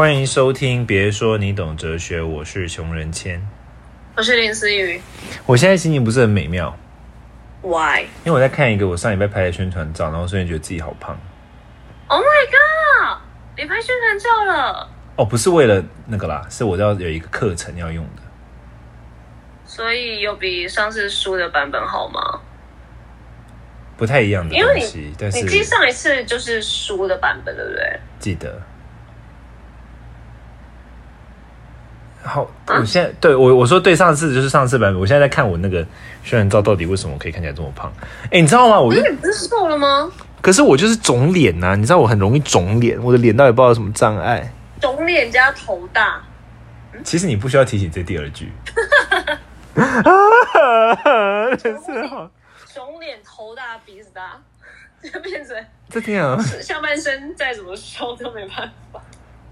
欢迎收听，别说你懂哲学，我是熊仁谦。我是林思雨。我现在心情不是很美妙，Why? 因为我在看一个我上礼拜拍的宣传照，然后瞬间觉得自己好胖。Oh my god！你拍宣传照了，哦，不是为了那个啦，是我要有一个课程要用的。所以有比上次书的版本好吗？不太一样的因为东西，但是你记上一次就是书的版本，对不对？记得。好，啊我现在对我我说对上次就是上次版本，我现在在看我那个宣传照，到底为什么我可以看起来这么胖？哎、你知道吗？我就你不是瘦了吗？可是我就是肿脸呐，你知道我很容易肿脸，我的脸到底不知道有什么障碍。肿脸加头大，其实你不需要提醒这第二句。真是好，肿脸头大鼻子大，就变成这天啊，下半身再怎么瘦都没办法。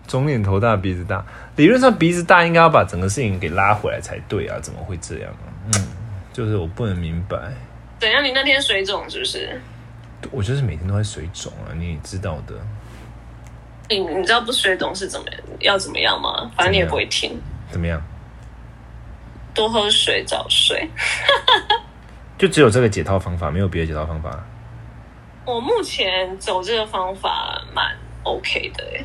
肿脸头大鼻子大，理论上鼻子大应该要把整个事情给拉回来才对啊，怎么会这样啊？嗯，就是我不能明白，怎样？你那天水肿是不是？我就是每天都在水肿啊，你也知道的。你你知道不水肿是怎么要怎么样吗？反正你也不会听，怎么样？多喝水，早睡。就只有这个解套方法，没有别的解套方法。我目前走这个方法蛮 OK 的欸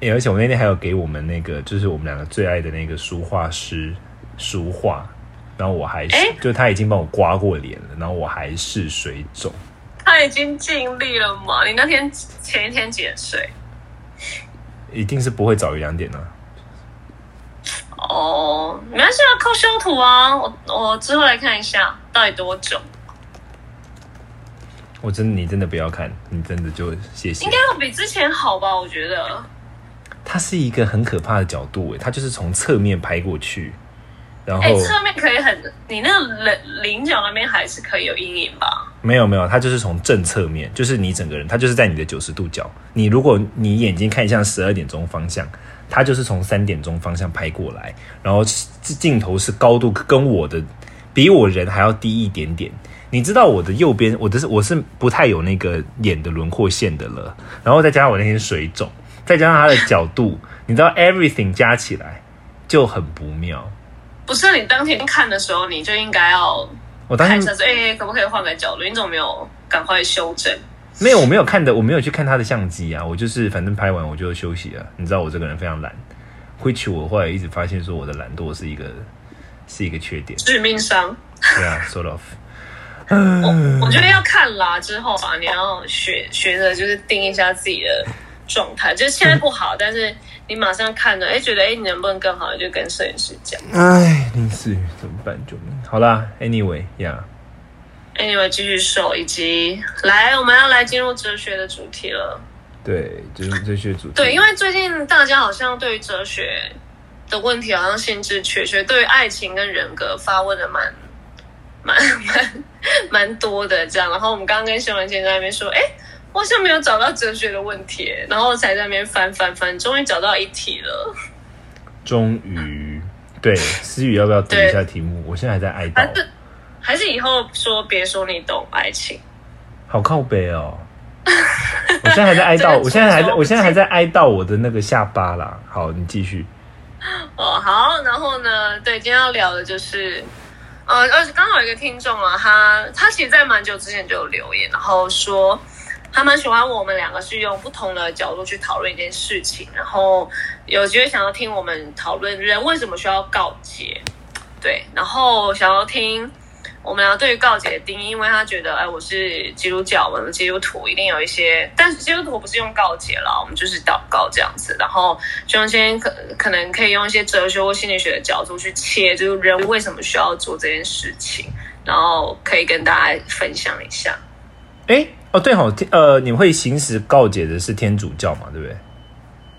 欸而且我那天还有给我们那个，就是我们两个最爱的那个书画师书画，然后我还是，欸就他已经帮我刮过脸了，然后我还是水肿。他已经尽力了嘛？你那天前一天几点睡？一定是不会早于两点啊。哦，没关系啊，靠修图啊。我我之后来看一下到底多久，我真的，你真的不要看，你真的就谢谢应。该要比之前好吧？我觉得它是一个很可怕的角度，诶，它就是从侧面拍过去，然哎、后侧面可以很，你那个棱棱角那边还是可以有阴影吧？没有没有，它就是从正侧面，就是你整个人，它就是在你的九十度角。你如果你眼睛看向十二点钟方向，它就是从三点钟方向拍过来，然后镜头是高度跟我的比我人还要低一点点。你知道我的右边，我的是我是不太有那个眼的轮廓线的了，然后再加上我那天水肿，再加上它的角度，你知道 everything 加起来就很不妙。不是你当天看的时候，你就应该要我当时看一下说，哎、可不可以换个角度？你怎么没有赶快修正？没有，我没有看的，我没有去看他的相机啊，我就是反正拍完我就休息了。你知道我这个人非常懒，which 我后来一直发现说我的懒惰是一个是一个缺点，致命伤。对啊，sort of。我我觉得要看啦，之后啊，你要学学着就是定一下自己的状态，就是现在不好，但是你马上看了，哎，觉得哎，你能不能更好，就跟摄影师讲。哎，林思雨怎么办？救命！好啦，anyway 呀、Anyway，继续瘦，以及来，我们要来进入哲学的主题了。对，就是哲学主题。对，因为最近大家好像对于哲学的问题好像兴致缺缺，对于爱情跟人格发问的蛮 蛮蛮蛮多的这样。然后我们刚刚跟修文健在那边说，哎，我好像没有找到哲学的问题，然后才在那边翻翻翻，终于找到一题了。终于，对思雨要不要读一下题目？我现在还在哀悼，还是以后说别说你懂爱情，好靠背哦。我现在还在哀悼，我现在还在，我现在还在哀悼我的那个下巴啦。好，你继续。哦，好，然后呢，对，今天要聊的就是，呃，而且刚好有一个听众啊，他他其实，在蛮久之前就有留言，然后说他蛮喜欢我们两个是用不同的角度去讨论一件事情，然后有机会想要听我们讨论人为什么需要告诫，对，然后想要听。我们俩对于告解的定义，因为他觉得，哎，我是基督教，我们基督徒一定有一些，但是基督徒不是用告解啦，我们就是祷告这样子。然后，就今天可可能可以用一些哲学或心理学的角度去切，就是人为什么需要做这件事情，然后可以跟大家分享一下。哎，哦对好，天呃，你会行使告解的是天主教嘛？对不对？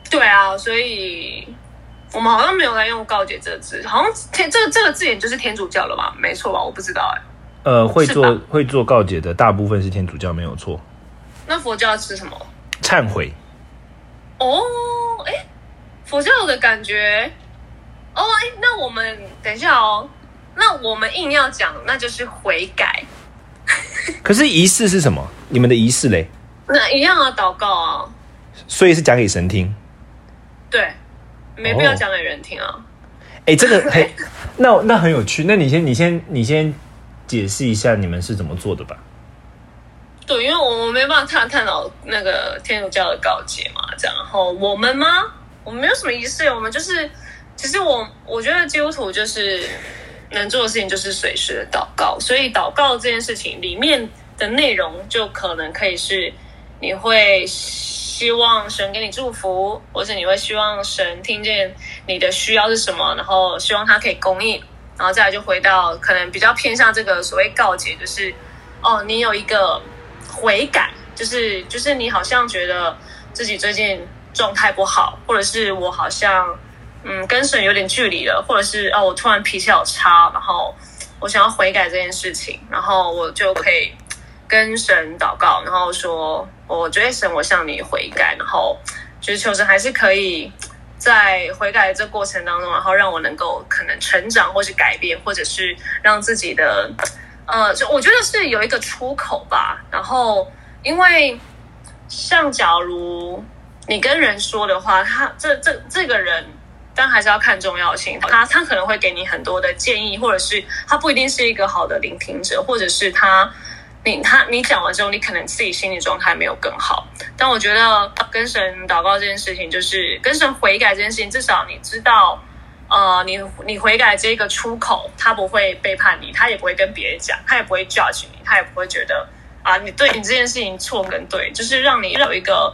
对啊，所以我们好像没有在用告解这个字，好像天这个这个字眼就是天主教了吧？没错吧？我不知道哎、呃，会做会做告解的大部分是天主教，没有错。那佛教是什么？忏悔，哦，哎，佛教的感觉，哦，哎，那我们等一下哦，那我们硬要讲，那就是悔改，可是仪式是什么？你们的仪式嘞？那一样啊，祷告啊，所以是讲给神听。对，没必要讲给人听啊。哎，这个嘿，那那很有趣。那你先，你先，你先解释一下你们是怎么做的吧。对，因为我们没办法探探讨那个天主教的告诫嘛，这样。然后我们吗？我们没有什么仪式，我们就是，其实我我觉得基督徒就是能做的事情就是随时的祷告，所以祷告这件事情里面的内容就可能可以是你会希望神给你祝福，或者你会希望神听见你的需要是什么，然后希望他可以供应，然后再来就回到可能比较偏向这个所谓告诫，就是哦，你有一个。悔改就是就是你好像觉得自己最近状态不好，或者是我好像嗯跟神有点距离了，或者是哦我突然脾气好差，然后我想要悔改这件事情，然后我就可以跟神祷告，然后说我觉得神我向你悔改，然后就是求神还是可以在悔改这过程当中，然后让我能够可能成长，或是改变，或者是让自己的。呃，就我觉得是有一个出口吧。然后，因为像假如你跟人说的话，他这这这个人，但还是要看重要性。他他可能会给你很多的建议，或者是他不一定是一个好的聆听者，或者是他你他你讲完之后，你可能自己心理状态没有更好。但我觉得跟神祷告这件事情，就是跟神悔改这件事情，至少你知道。呃，你你悔改这个出口，他不会背叛你，他也不会跟别人讲，他也不会 judge 你，他也不会觉得啊，你对你这件事情错跟对，就是让你有一个，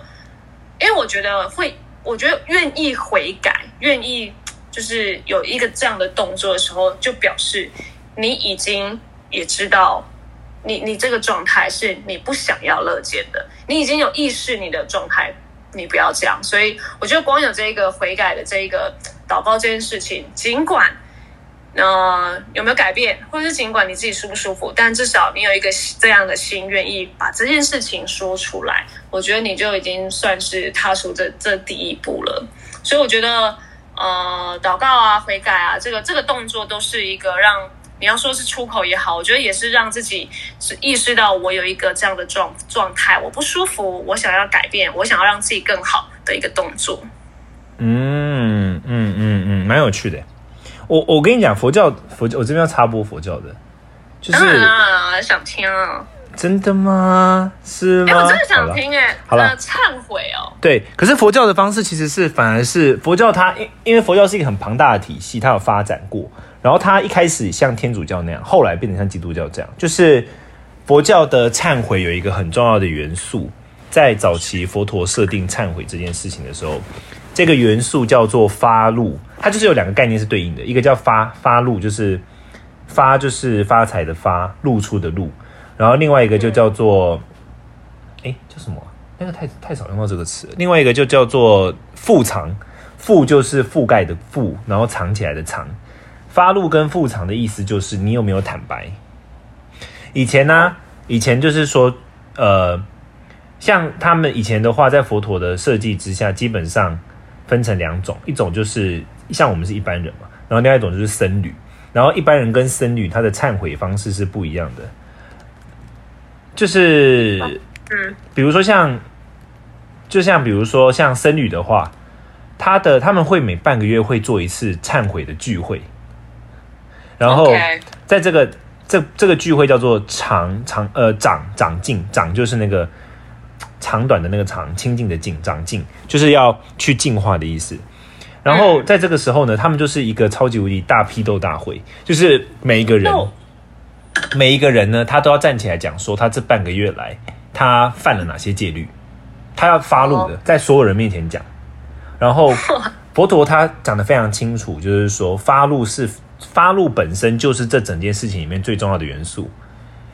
因为我觉得会，我觉得愿意悔改，愿意就是有一个这样的动作的时候，就表示你已经也知道，你你这个状态是你不想要乐见的，你已经有意识你的状态，你不要这样，所以我觉得光有这个悔改的这一个。祷告这件事情，尽管那有没有改变，或者是尽管你自己舒不舒服，但至少你有一个这样的心，愿意把这件事情说出来，我觉得你就已经算是踏出这这第一步了。所以我觉得呃祷告啊、悔改啊，这个这个动作都是一个让你要说是出口也好，我觉得也是让自己是意识到我有一个这样的状状态，我不舒服，我想要改变，我想要让自己更好的一个动作。嗯嗯嗯嗯，蛮有趣的。我我跟你讲，佛教佛教，我这边要插播佛教的，就是啊，想听啊，真的吗？是吗？我真的想听哎。好了，忏悔哦。对，可是佛教的方式其实是反而是佛教，它因因为佛教是一个很庞大的体系，它有发展过。然后它一开始像天主教那样，后来变成像基督教这样，就是佛教的忏悔有一个很重要的元素，在早期佛陀设定忏悔这件事情的时候。这个元素叫做发露，它就是有两个概念是对应的，一个叫发发露，就是发就是发财的发，露出的露，然后另外一个就叫做，哎叫什么？那个太太少用到这个词。另外一个就叫做覆藏，覆就是覆盖的覆，然后藏起来的藏。发露跟覆藏的意思就是你有没有坦白。以前呢，以前就是说，呃，像他们以前的话，在佛陀的设计之下，基本上。分成两种，一种就是像我们是一般人嘛，然后另外一种就是僧侣，然后一般人跟僧侣他的忏悔方式是不一样的，就是嗯，比如说像，就像比如说像僧侣的话，他的他们会每半个月会做一次忏悔的聚会，然后在这个这这个聚会叫做长长呃长长进长就是那个。长短的那个长，清净的净，长进就是要去净化的意思。然后在这个时候呢，他们就是一个超级无敌大批斗大会，就是每一个人，每一个人呢，他都要站起来讲说他这半个月来他犯了哪些戒律，他要发怒的，在所有人面前讲。然后 佛陀他讲的非常清楚，就是说发怒是发怒本身就是这整件事情里面最重要的元素，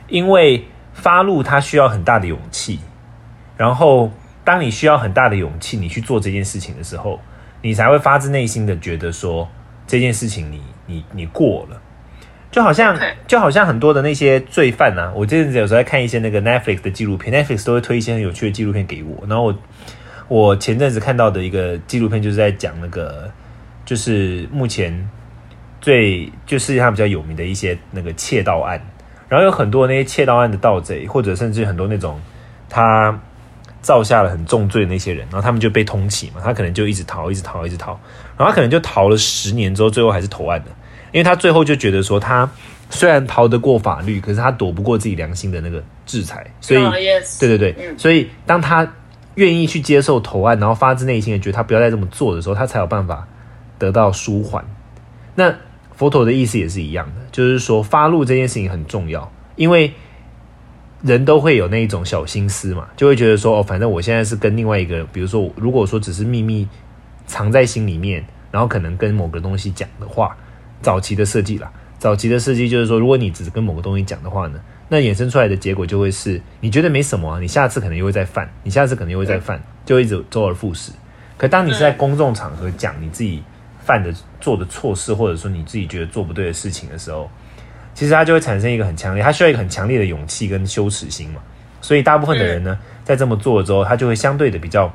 因为发怒它需要很大的勇气。然后，当你需要很大的勇气，你去做这件事情的时候，你才会发自内心的觉得说这件事情你你你过了，就好像就好像很多的那些罪犯啊，我这阵子有时候在看一些那个 Netflix 的纪录片，Netflix 都会推一些很有趣的纪录片给我。然后我我前阵子看到的一个纪录片就是在讲那个，就是目前最就世界上比较有名的一些那个窃盗案，然后有很多那些窃盗案的盗贼，或者甚至很多那种他。造下了很重罪的那些人，然后他们就被通缉嘛，他可能就一直逃，一直逃，一直逃，然后他可能就逃了十年之后，最后还是投案的，因为他最后就觉得说，他虽然逃得过法律，可是他躲不过自己良心的那个制裁，所以，对对对，嗯。所以当他愿意去接受投案，然后发自内心的觉得他不要再这么做的时候，他才有办法得到舒缓。那佛陀的意思也是一样的，就是说发怒这件事情很重要，因为人都会有那一种小心思嘛，就会觉得说哦，反正我现在是跟另外一个人，比如说如果说只是秘密藏在心里面，然后可能跟某个东西讲的话，早期的设计啦，早期的设计就是说，如果你只是跟某个东西讲的话呢，那衍生出来的结果就会是你觉得没什么啊，你下次可能又会再犯，你下次可能又会再犯，就会一直周而复始。可当你是在公众场合讲你自己犯的做的错事，或者说你自己觉得做不对的事情的时候，其实它就会产生一个很强烈，它需要一个很强烈的勇气跟羞耻心嘛。所以大部分的人呢，在这么做了之后，他就会相对的比较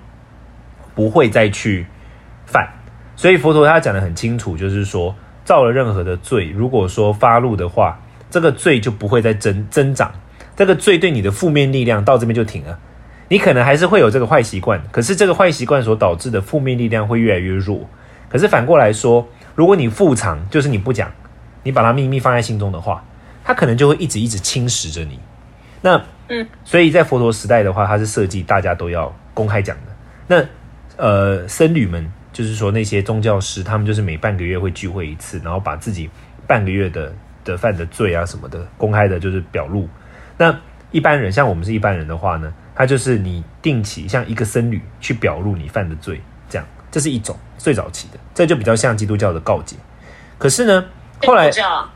不会再去犯。所以佛陀他讲的很清楚，就是说造了任何的罪，如果说发怒的话，这个罪就不会再增增长，这个罪对你的负面力量到这边就停了。你可能还是会有这个坏习惯，可是这个坏习惯所导致的负面力量会越来越弱。可是反过来说，如果你复藏，就是你不讲，你把它秘密放在心中的话，它可能就会一直一直侵蚀着你。那嗯，所以在佛陀时代的话，它是设计大家都要公开讲的。那呃，僧侣们就是说那些宗教师，他们就是每半个月会聚会一次，然后把自己半个月的的犯的罪啊什么的公开的，就是表露。那一般人像我们是一般人的话呢，他就是你定期像一个僧侣去表露你犯的罪，这样这是一种最早期的，这就比较像基督教的告诫。可是呢，后来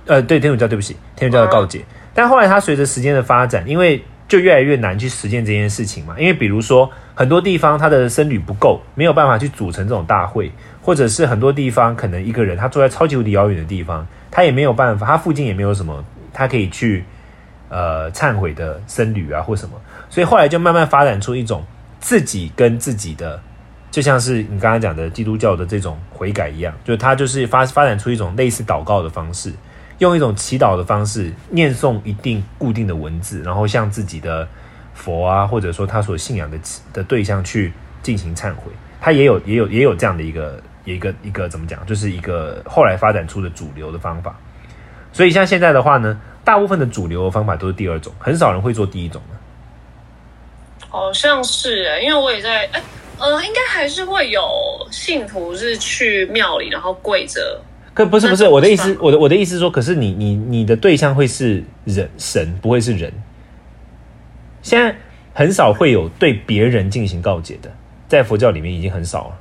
呃，对天主教，对不起，天主教的告诫。但后来它随着时间的发展，因为就越来越难去实践这件事情嘛。因为比如说很多地方它的僧侣不够，没有办法去组成这种大会，或者是很多地方可能一个人他住在超级无敌遥远的地方，他也没有办法，他附近也没有什么他可以去呃忏悔的僧侣啊或什么，所以后来就慢慢发展出一种自己跟自己的。就像是你刚刚讲的基督教的这种悔改一样，就是它就是发发展出一种类似祷告的方式，用一种祈祷的方式念诵一定固定的文字，然后向自己的佛啊，或者说他所信仰的的对象去进行忏悔。他也有也有也有这样的一个一个一个怎么讲，就是一个后来发展出的主流的方法。所以像现在的话呢，大部分的主流的方法都是第二种，很少人会做第一种的。好像是欸，因为我也在哎。呃，应该还是会有信徒是去庙里，然后跪着。可不是不是我的意思我的我的意思是说，可是你你你的对象会是人神，不会是人。现在很少会有对别人进行告解的，在佛教里面已经很少了。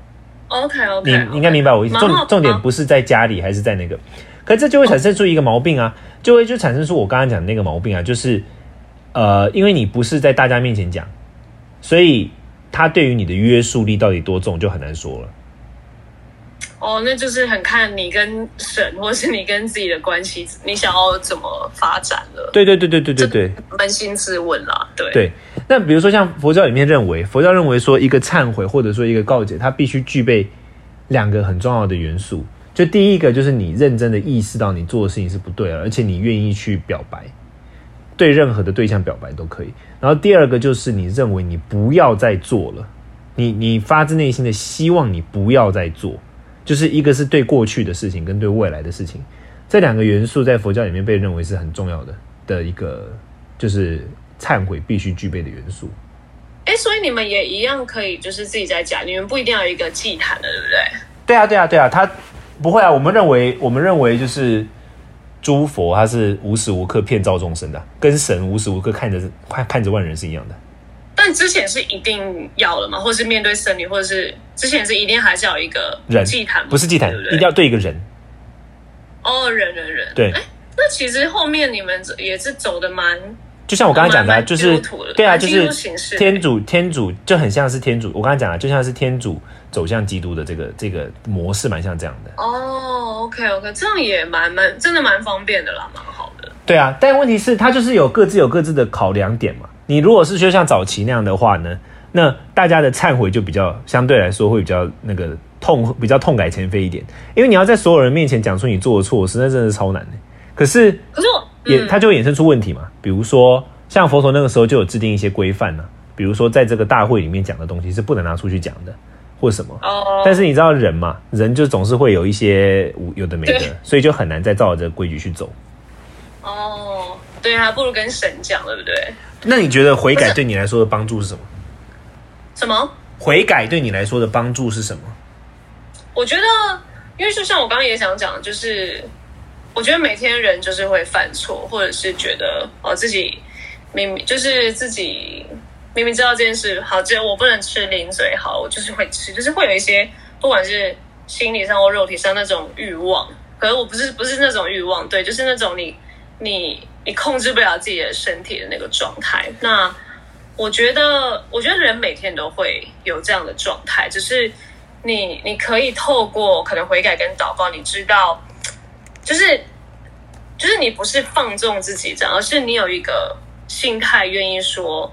OK OK，你应该明白我意思。重重点不是在家里，还是在那个，可这就会产生出一个毛病啊，就会就产生出我刚刚讲的那个毛病啊，就是呃，因为你不是在大家面前讲，所以他对于你的约束力到底多重就很难说了。哦，那就是很看你跟神，或是你跟自己的关系，你想要怎么发展了。对对对对对对对扪心自问啦，对。对。那比如说像佛教里面认为，佛教认为说一个忏悔或者说一个告解，它必须具备两个很重要的元素。就第一个就是你认真的意识到你做的事情是不对了，而且你愿意去表白，对任何的对象表白都可以。然后第二个就是你认为你不要再做了，你你发自内心的希望你不要再做，就是一个是对过去的事情跟对未来的事情，这两个元素在佛教里面被认为是很重要的的一个，就是忏悔必须具备的元素。哎，所以你们也一样可以，就是自己在家，你们不一定要有一个祭坛的，对不对？对啊，对啊，对啊，他不会啊。我们认为，我们认为就是诸佛他是无时无刻骗造众生的，跟神无时无刻看着看看着万人是一样的。但之前是一定要了吗？或是面对僧侣，或者是之前是一定还是要有一个人祭坛？不是祭坛，对不对一定要对一个人。哦，人人人。对，那其实后面你们也是走的蛮就像我刚才讲的、啊，就是对啊，就是天主，天主就很像是天主。我刚才讲的，就像是天主走向基督的这个这个模式，蛮像这样的。哦，OK OK，这样也蛮蛮真的蛮方便的啦，蛮好的。对啊，但问题是，它就是有各自有各自的考量点嘛。你如果是就像早期那样的话呢，那大家的忏悔就比较相对来说会比较那个痛，比较痛改前非一点，因为你要在所有人面前讲出你做的错事，那真的是超难的。可是可是我也嗯它就会衍生出问题嘛，比如说像佛陀那个时候就有制定一些规范呢，比比如说在这个大会里面讲的东西是不能拿出去讲的，或什么。哦，但是你知道人嘛，人就总是会有一些无有的没的，所以就很难再照着这个规矩去走。哦，对，啊不如跟神讲，对不对？那你觉得悔改对你来说的帮助是什么？什么？悔改对你来说的帮助是什么？我觉得，因为就像我刚刚也想讲，就是我觉得每天人就是会犯错，或者是觉得哦自己明明就是自己明明知道这件事好，这我不能吃零嘴，好，我就是会吃，就是会有一些不管是心理上或肉体上那种欲望，可是我不是不是那种欲望，对，就是那种你你你控制不了自己的身体的那个状态。那我觉得，我觉得人每天都会有这样的状态，只是你你可以透过可能悔改跟祷告，你知道，就是就是你不是放纵自己这样，而是你有一个心态，愿意说，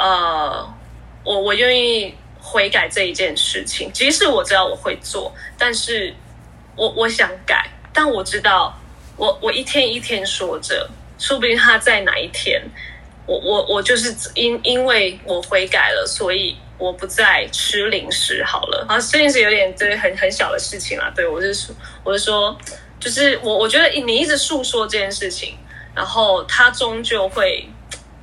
呃，我我愿意悔改这一件事情，即使我知道我会做，但是我我想改，但我知道，我我一天一天说着，说不定他在哪一天。我我我就是因因为我悔改了，所以我不再吃零食好了。啊，吃零食有点对很很小的事情啦。对我是说，我是说，就是我我觉得你一直诉说这件事情，然后它终究会，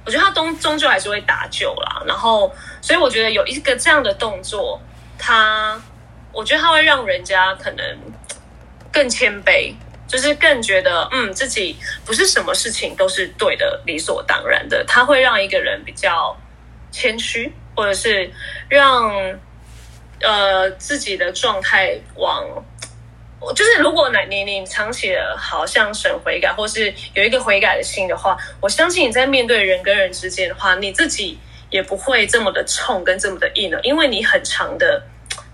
我觉得他终终究还是会打救啦。然后，所以我觉得有一个这样的动作，他我觉得他会让人家可能更谦卑。就是更觉得，嗯，自己不是什么事情都是对的、理所当然的。他会让一个人比较谦虚，或者是让呃自己的状态往，我就是如果你你藏起了好像神悔改，或是有一个悔改的心的话，我相信你在面对人跟人之间的话，你自己也不会这么的冲跟这么的硬了，因为你很长的。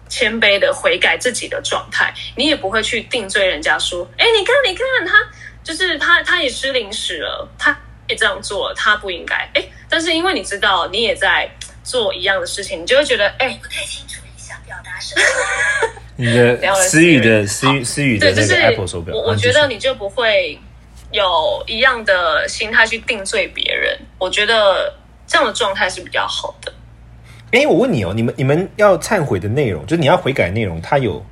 谦卑的悔改自己的状态，你也不会去定罪人家说，哎，你看，你看他，就是他，他也吃零食了，他也这样做，他不应该，哎，但是因为你知道你也在做一样的事情，你就会觉得，哎，不太清楚你想表达什么。你的思雨的思雨思雨的那个 Apple 手表，我觉得你就不会有一样的心态去定罪别人，我觉得这样的状态是比较好的。哎、我问你哦，你们你们要忏悔的内容，就是你要悔改内容，它有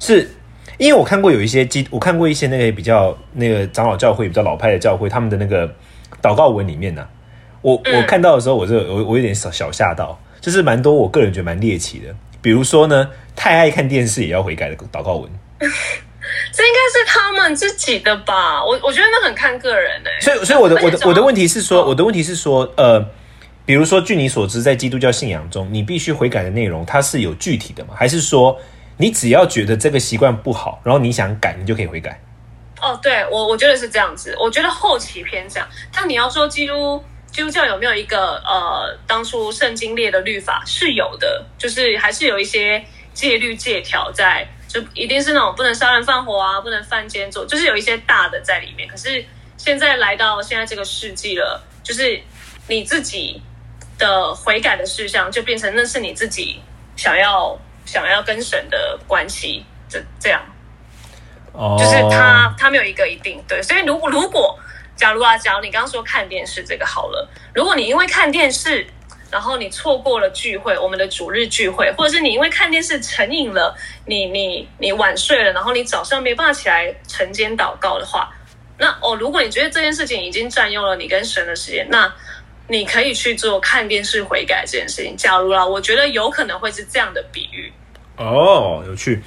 是因为我看过有一些基，我看过一些那个比较那个长老教会比较老派的教会，他们的那个祷告文里面呢、我嗯。我看到的时候，我就我我有点小小吓到，就是蛮多我个人觉得蛮猎奇的，比如说呢，太爱看电视也要悔改的祷告文，这应该是他们自己的吧？我我觉得那很看个人哎、所以所以我的我的我的问题是说，哦我的问题是说，呃。比如说，据你所知，在基督教信仰中，你必须悔改的内容，它是有具体的吗？还是说，你只要觉得这个习惯不好，然后你想改，你就可以悔改？哦，对我我觉得是这样子，我觉得后期偏这样。但你要说基督基督教有没有一个呃，当初圣经列的律法是有的，就是还是有一些戒律戒条在，就一定是那种不能杀人放火啊，不能犯奸作，就是有一些大的在里面。可是现在来到现在这个世纪了，就是你自己的悔改的事项，就变成那是你自己想要想要跟神的关系，这这样。哦就是他他没有一个一定对，所以如果如果假如啊，假如你刚刚说看电视这个好了，如果你因为看电视，然后你错过了聚会，我们的主日聚会，或者是你因为看电视成瘾了，你你你晚睡了，然后你早上没办法起来晨间祷告的话，那哦，如果你觉得这件事情已经占用了你跟神的时间，那你可以去做看电视悔改这件事情。假如啦，我觉得有可能会是这样的比喻。哦，有趣。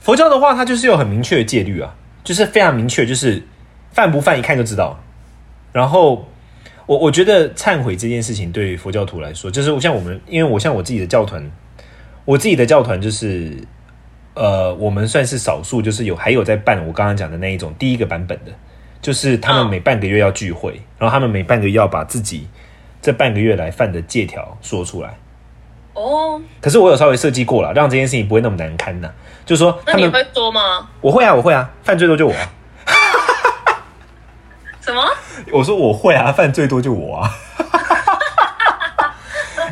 佛教的话，它就是有很明确的戒律啊，就是非常明确，就是犯不犯一看就知道。然后我我觉得忏悔这件事情对于佛教徒来说，就是像我们，因为我像我自己的教团，我自己的教团就是呃，我们算是少数，就是有还有在办我刚刚讲的那一种第一个版本的，就是他们嗯每半个月要聚会，然后他们每半个月要把自己这半个月来犯的借条说出来。哦，可是我有稍微设计过了，让这件事情不会那么难堪呐、就是说那你会说吗？我会啊，我会啊，犯罪多就我、啊。什么？我说我会啊，犯最多就我啊。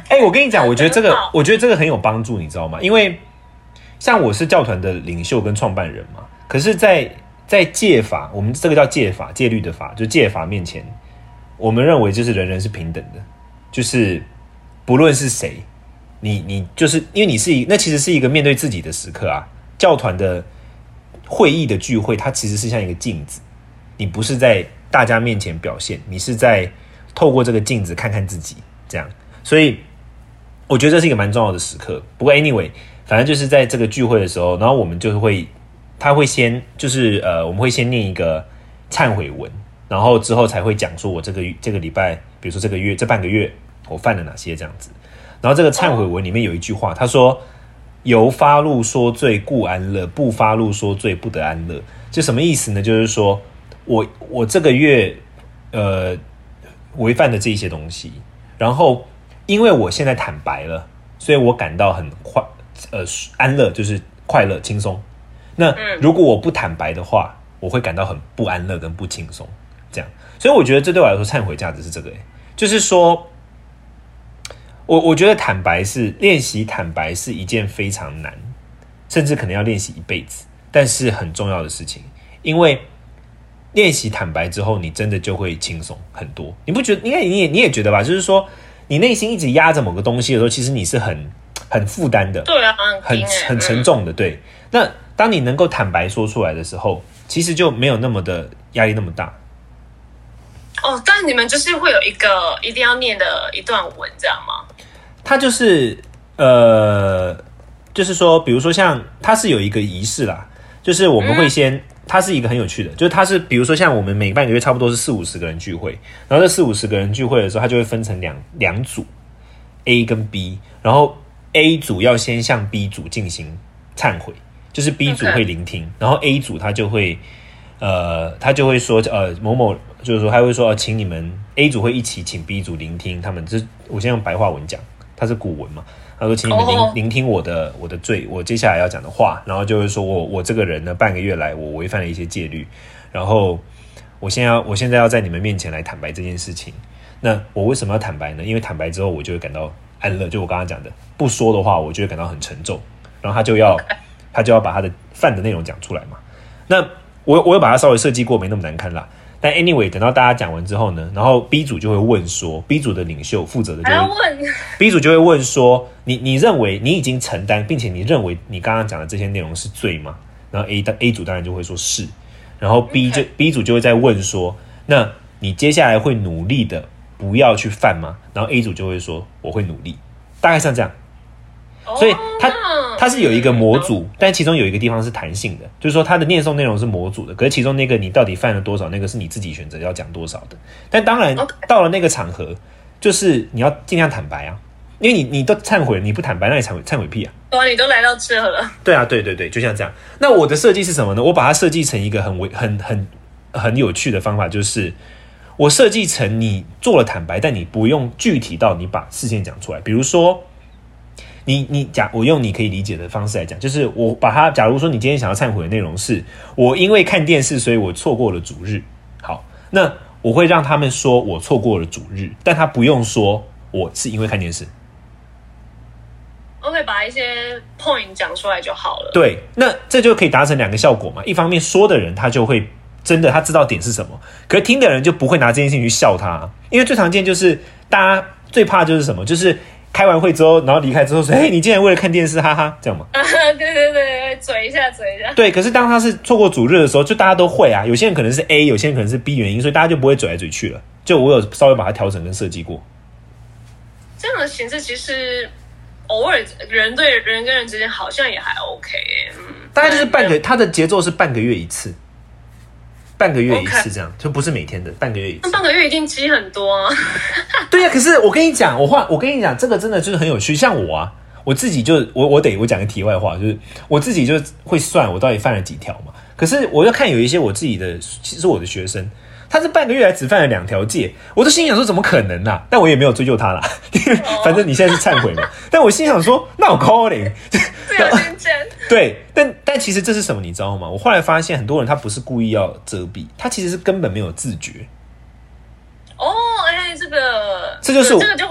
哎、我跟你讲，我觉得这个，我觉得这个很有帮助，你知道吗？因为像我是教团的领袖跟创办人嘛，可是在，在戒法，我们这个叫戒法，戒律的法，就戒法面前，我们认为就是人人是平等的，就是不论是谁，你你就是因为你是一那其实是一个面对自己的时刻啊。教团的会议的聚会，它其实是像一个镜子，你不是在大家面前表现，你是在透过这个镜子看看自己，这样。所以我觉得这是一个蛮重要的时刻。不过 anyway，反正就是在这个聚会的时候，然后我们就会，他会先就是呃，我们会先念一个忏悔文，然后之后才会讲说我这个这个礼拜，比如说这个月这半个月我犯了哪些这样子。然后这个忏悔文里面有一句话，他说。由发怒说罪故安乐，不发怒说罪不得安乐。就什么意思呢？就是说我我这个月呃违反的这一些东西，然后因为我现在坦白了，所以我感到很快呃安乐，就是快乐轻松。那如果我不坦白的话，我会感到很不安乐跟不轻松。这样，所以我觉得这对我来说忏悔价值是这个，就是说。我我觉得坦白是练习坦白是一件非常难，甚至可能要练习一辈子，但是很重要的事情。因为练习坦白之后，你真的就会轻松很多。你不觉得？应该你也你也觉得吧？就是说，你内心一直压着某个东西的时候，其实你是很很负担的，对啊，很很沉重的。对，那当你能够坦白说出来的时候，其实就没有那么的压力那么大。哦，但你们就是会有一个一定要念的一段文，这样吗？它就是呃，就是说，比如说像它是有一个仪式啦，就是我们会先，它是一个很有趣的，就是它是比如说像我们每半个月差不多是四五十个人聚会，然后这四五十个人聚会的时候，它就会分成两两组，A 跟 B，然后 A 组要先向 B 组进行忏悔，就是 B 组会聆听，然后 A 组他就会呃，他就会说呃某某，就是说他会说，请你们 A 组会一起请 B 组聆听他们，这我先用白话文讲。它是古文嘛？他说：“请你们聆聆听我的我的罪，我接下来要讲的话。然后就是说我我这个人呢，半个月来我违反了一些戒律。然后我现在要我现在要在你们面前来坦白这件事情。那我为什么要坦白呢？因为坦白之后，我就会感到安乐。就我刚刚讲的，不说的话，我就会感到很沉重。然后他就要他就要把他的犯的内容讲出来嘛。那我我有把它稍微设计过，没那么难看啦。”但 anyway，等到大家讲完之后呢，然后 B 组就会问说，B 组的领袖负责的就会问，B 组就会问说，你你认为你已经承担，并且你认为你刚刚讲的这些内容是罪吗？然后 A 的 A 组当然就会说是，然后 B 就 B 组就会再问说，那你接下来会努力的不要去犯吗？然后 A 组就会说我会努力，大概像这样。所以它它是有一个模组，但其中有一个地方是弹性的，就是说它的念诵内容是模组的，可是其中那个你到底犯了多少，那个是你自己选择要讲多少的。但当然到了那个场合，就是你要尽量坦白啊，因为你你都忏悔，你不坦白，那你忏悔忏悔屁啊！哇，你都来到这了。对啊，对对对，就像这样。那我的设计是什么呢？我把它设计成一个很为很很很有趣的方法，就是我设计成你做了坦白，但你不用具体到你把事件讲出来，比如说。你你假我用你可以理解的方式来讲，就是我把它，假如说你今天想要忏悔的内容是，我因为看电视，所以我错过了主日。好，那我会让他们说我错过了主日，但他不用说我是因为看电视。我会把一些 point 讲出来就好了。对，那这就可以达成两个效果嘛。一方面说的人他就会真的他知道点是什么，可是听的人就不会拿这件事情去笑他，因为最常见就是大家最怕就是什么，就是。开完会之后，然后离开之后说：“哎，你竟然为了看电视，哈哈，这样吗？”啊，对对对，嘴一下，嘴一下。对，可是当他是错过主日的时候，就大家都会啊。有些人可能是 A，有些人可能是 B 原因，所以大家就不会嘴来嘴去了。就我有稍微把它调整跟设计过。这样的形式其实偶尔人对人跟人之间好像也还 OK，嗯，大概就是半个，他的节奏是半个月一次。半个月一次，这样就不是每天的，半个月一次。那半个月一定积很多啊。对呀，可是我跟你讲，我话我跟你讲，这个真的就是很有趣。像我啊，我自己就我我得我讲个题外话，就是我自己就会算我到底犯了几条嘛。可是我要看有一些我自己的，其实我的学生。他是半个月来只犯了两条戒，我都心想说怎么可能呢？但我也没有追究他啦，反正你现在是忏悔嘛。但我心想说，那我 calling，对，但但其实这是什么？你知道吗？我后来发现很多人他不是故意要遮蔽，他其实是根本没有自觉。哦，哎，这个这就是这个就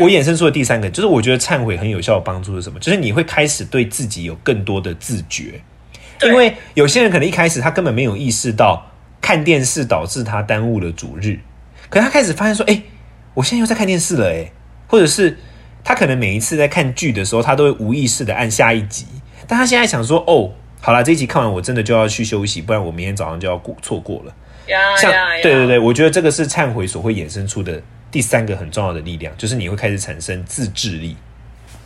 我衍生出的第三个，就是我觉得忏悔很有效的帮助是什么？就是你会开始对自己有更多的自觉，因为有些人可能一开始他根本没有意识到。看电视导致他耽误了主日，可他开始发现说：“哎，我现在又在看电视了，哎，或者是他可能每一次在看剧的时候，他都会无意识的按下一集，但他现在想说，哦，好了，这一集看完我真的就要去休息，不然我明天早上就要过错过了。像对对对，我觉得这个是忏悔所会衍生出的第三个很重要的力量，就是你会开始产生自制力。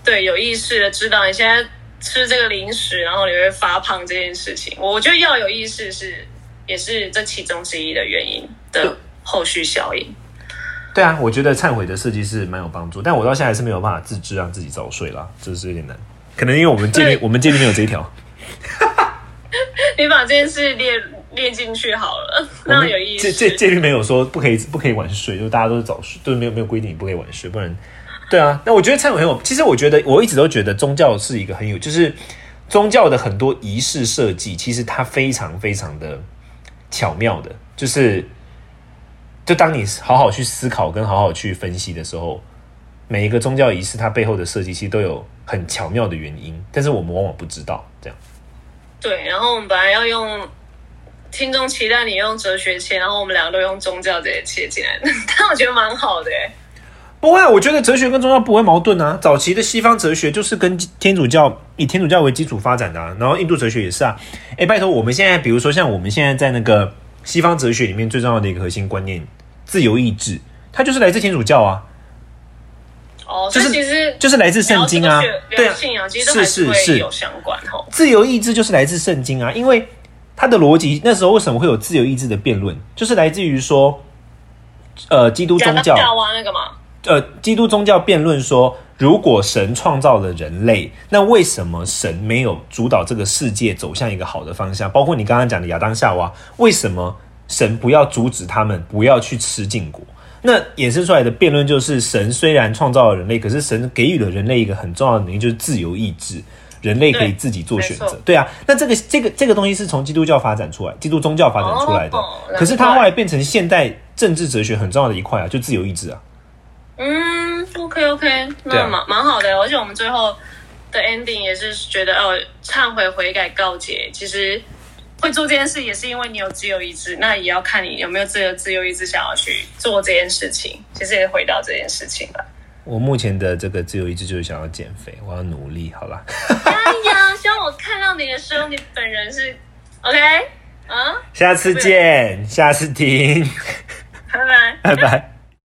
对，有意识的知道你现在吃这个零食，然后你会发胖这件事情，我觉得要有意识是也是这其中之一的原因的后续效应。对啊，我觉得忏悔的设计是蛮有帮助，但我到现在还是没有办法自制让自己早睡啦，这是有点难。可能因为我们界面我们界面没有这一条，你把这件事列列进去好了，那有意界界识。界面没有说不可以不可以晚睡，就大家都是早睡，就是没有没有规定你不可以晚睡，不然对啊。那我觉得忏悔很有，其实我觉得我一直都觉得宗教是一个很有，就是宗教的很多仪式设计，其实它非常非常的巧妙的，就是就当你好好去思考跟好好去分析的时候，每一个宗教仪式它背后的设计其实都有很巧妙的原因，但是我们往往不知道这样。对，然后我们本来要用听众期待你用哲学切，然后我们两个都用宗教这些切进来，但我觉得蛮好的。不会、啊，我觉得哲学跟宗教不会矛盾啊。早期的西方哲学就是跟天主教以天主教为基础发展的、啊，然后印度哲学也是啊。哎，拜托，我们现在比如说像我们现在在那个西方哲学里面最重要的一个核心观念——自由意志，它就是来自天主教啊，哦，就是其实就是来自圣经啊。对啊。信仰其实都还是是有相关哦。自由意志就是来自圣经啊，因为它的逻辑那时候为什么会有自由意志的辩论，就是来自于说，呃，基督宗教。亚当夏娃那个嘛，呃，基督宗教辩论说，如果神创造了人类，那为什么神没有主导这个世界走向一个好的方向？包括你刚刚讲的亚当夏娃，为什么神不要阻止他们不要去吃禁果？那衍生出来的辩论就是，神虽然创造了人类，可是神给予了人类一个很重要的能力，就是自由意志。人类可以自己做选择对，对啊。那这个这个这个东西是从基督教发展出来，基督宗教发展出来的。哦可是它后来变成现代政治哲学很重要的一块啊，就自由意志啊。嗯，OK OK，那蛮蛮好的，而且我们最后的 ending 也是觉得哦，忏悔悔改告解，其实会做这件事也是因为你有自由意志，那也要看你有没有这个自由意志想要去做这件事情，其实也回到这件事情了。我目前的这个自由意志就是想要减肥，我要努力，好吧。哎呀，希望我看到你的时候，你本人是 OK 啊，下次见，下次听，拜拜。拜拜。